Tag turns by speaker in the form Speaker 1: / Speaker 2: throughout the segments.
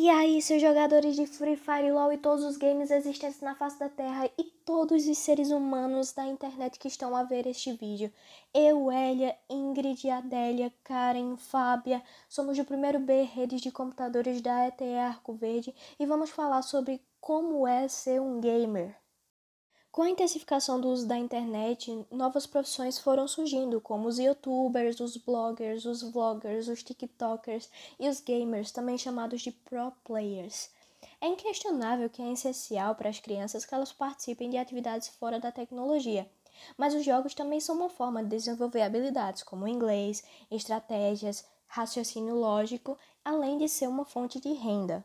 Speaker 1: E aí, seus jogadores de Free Fire, LoL e todos os games existentes na face da Terra e todos os seres humanos da internet que estão a ver este vídeo. Eu, Elia, Ingrid, Adélia, Karen, Fábia, somos do primeiro B Redes de Computadores da ETE Arco Verde e vamos falar sobre como é ser um gamer. Com a intensificação do uso da internet, novas profissões foram surgindo, como os youtubers, os bloggers, os vloggers, os tiktokers e os gamers, também chamados de pro players. É inquestionável que é essencial para as crianças que elas participem de atividades fora da tecnologia, mas os jogos também são uma forma de desenvolver habilidades como inglês, estratégias, raciocínio lógico, além de ser uma fonte de renda.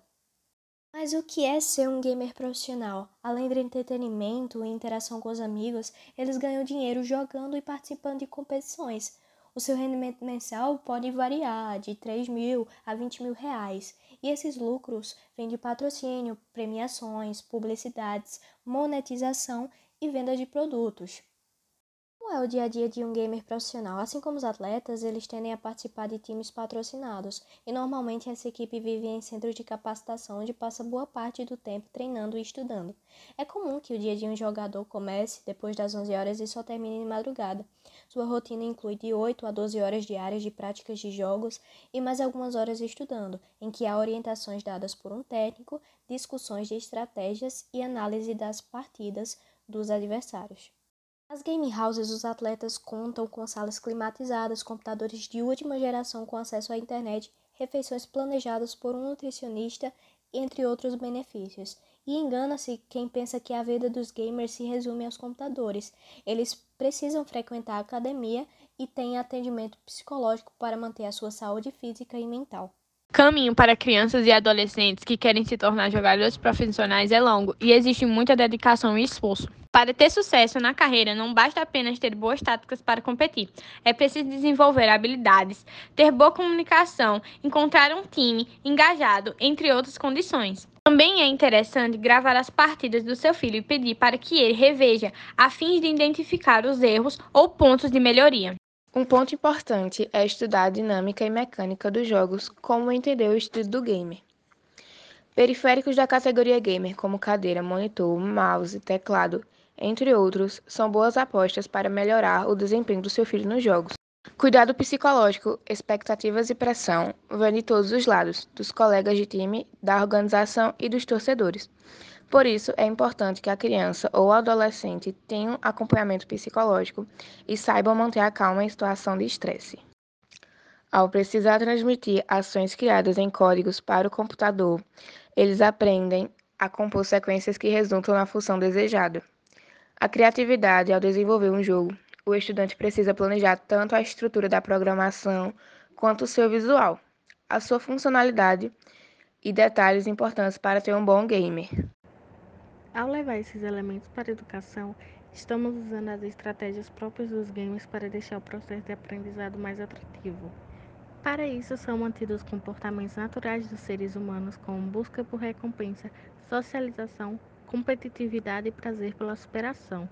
Speaker 1: Mas o que é ser um gamer profissional? Além do entretenimento e interação com os amigos, eles ganham dinheiro jogando e participando de competições. O seu rendimento mensal pode variar de 3 mil a 20 mil reais, e esses lucros vêm de patrocínio, premiações, publicidades, monetização e venda de produtos. É o dia a dia de um gamer profissional? Assim como os atletas, eles tendem a participar de times patrocinados, e normalmente essa equipe vive em centros de capacitação onde passa boa parte do tempo treinando e estudando. É comum que o dia de um jogador comece depois das 11 horas e só termine de madrugada. Sua rotina inclui de 8 a 12 horas diárias de práticas de jogos e mais algumas horas estudando, em que há orientações dadas por um técnico, discussões de estratégias e análise das partidas dos adversários. Nas game houses, os atletas contam com salas climatizadas, computadores de última geração com acesso à internet, refeições planejadas por um nutricionista, entre outros benefícios. E engana-se quem pensa que a vida dos gamers se resume aos computadores. Eles precisam frequentar a academia e têm atendimento psicológico para manter a sua saúde física e mental.
Speaker 2: Caminho para crianças e adolescentes que querem se tornar jogadores profissionais é longo e existe muita dedicação e esforço. Para ter sucesso na carreira, não basta apenas ter boas táticas para competir. É preciso desenvolver habilidades, ter boa comunicação, encontrar um time engajado, entre outras condições. Também é interessante gravar as partidas do seu filho e pedir para que ele reveja, a fim de identificar os erros ou pontos de melhoria.
Speaker 3: Um ponto importante é estudar a dinâmica e mecânica dos jogos, como entender o estilo do gamer. Periféricos da categoria gamer, como cadeira, monitor, mouse, teclado, entre outros, são boas apostas para melhorar o desempenho do seu filho nos jogos. Cuidado psicológico, expectativas e pressão vêm de todos os lados, dos colegas de time, da organização e dos torcedores. Por isso, é importante que a criança ou adolescente tenham acompanhamento psicológico e saibam manter a calma em situação de estresse. Ao precisar transmitir ações criadas em códigos para o computador, eles aprendem a compor sequências que resultam na função desejada. A criatividade ao desenvolver um jogo, o estudante precisa planejar tanto a estrutura da programação quanto o seu visual, a sua funcionalidade e detalhes importantes para ter um bom gamer.
Speaker 4: Ao levar esses elementos para a educação, estamos usando as estratégias próprias dos games para deixar o processo de aprendizado mais atrativo. Para isso, são mantidos comportamentos naturais dos seres humanos, como busca por recompensa, socialização, competitividade e prazer pela superação.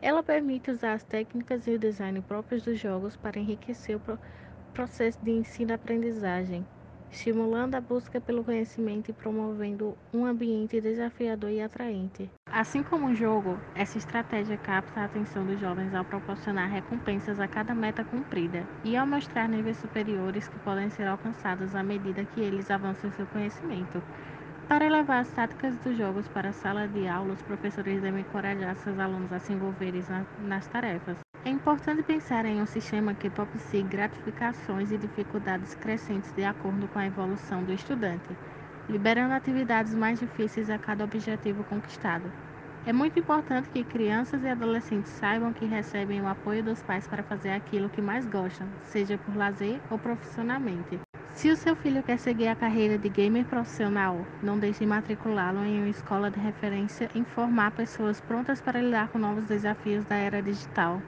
Speaker 4: Ela permite usar as técnicas e o design próprios dos jogos para enriquecer o processo de ensino-aprendizagem, estimulando a busca pelo conhecimento e promovendo um ambiente desafiador e atraente. Assim como o jogo, essa estratégia capta a atenção dos jovens ao proporcionar recompensas a cada meta cumprida e ao mostrar níveis superiores que podem ser alcançados à medida que eles avançam seu conhecimento. Para levar as táticas dos jogos para a sala de aula, os professores devem encorajar seus alunos a se envolverem nas tarefas. É importante pensar em um sistema que propicie gratificações e dificuldades crescentes de acordo com a evolução do estudante, liberando atividades mais difíceis a cada objetivo conquistado. É muito importante que crianças e adolescentes saibam que recebem o apoio dos pais para fazer aquilo que mais gostam, seja por lazer ou profissionalmente. Se o seu filho quer seguir a carreira de gamer profissional, não deixe de matriculá-lo em uma escola de referência e formar pessoas prontas para lidar com novos desafios da era digital.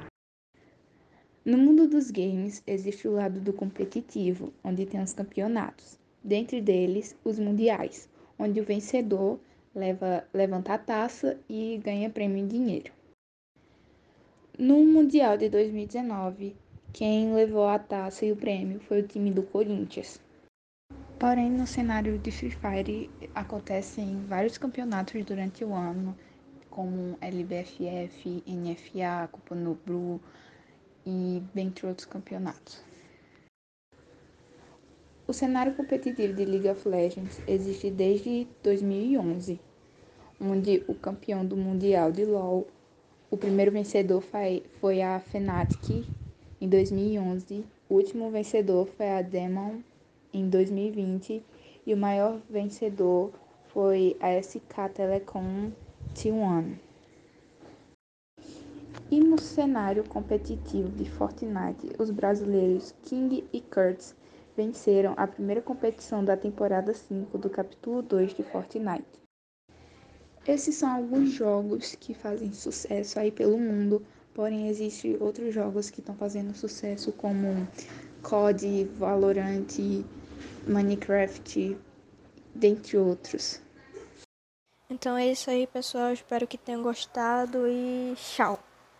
Speaker 5: No mundo dos games, existe o lado do competitivo, onde tem os campeonatos. Dentre deles, os mundiais, onde o vencedor leva, levanta a taça e ganha prêmio em dinheiro. No Mundial de 2019, quem levou a taça e o prêmio foi o time do Corinthians. Porém, no cenário de Free Fire acontecem vários campeonatos durante o ano, como LBFF, NFA, Copa no Blue e dentre outros campeonatos. O cenário competitivo de League of Legends existe desde 2011, onde o campeão do Mundial de LoL, o primeiro vencedor foi a Fnatic em 2011, o último vencedor foi a Demon em 2020 e o maior vencedor foi a SK Telecom T1. E no cenário competitivo de Fortnite, os brasileiros King e Kurtz venceram a primeira competição da temporada 5 do capítulo 2 de Fortnite. Esses são alguns jogos que fazem sucesso aí pelo mundo, porém existem outros jogos que estão fazendo sucesso como COD, Valorant, Minecraft, dentre outros.
Speaker 1: Então é isso aí, pessoal. Espero que tenham gostado e tchau.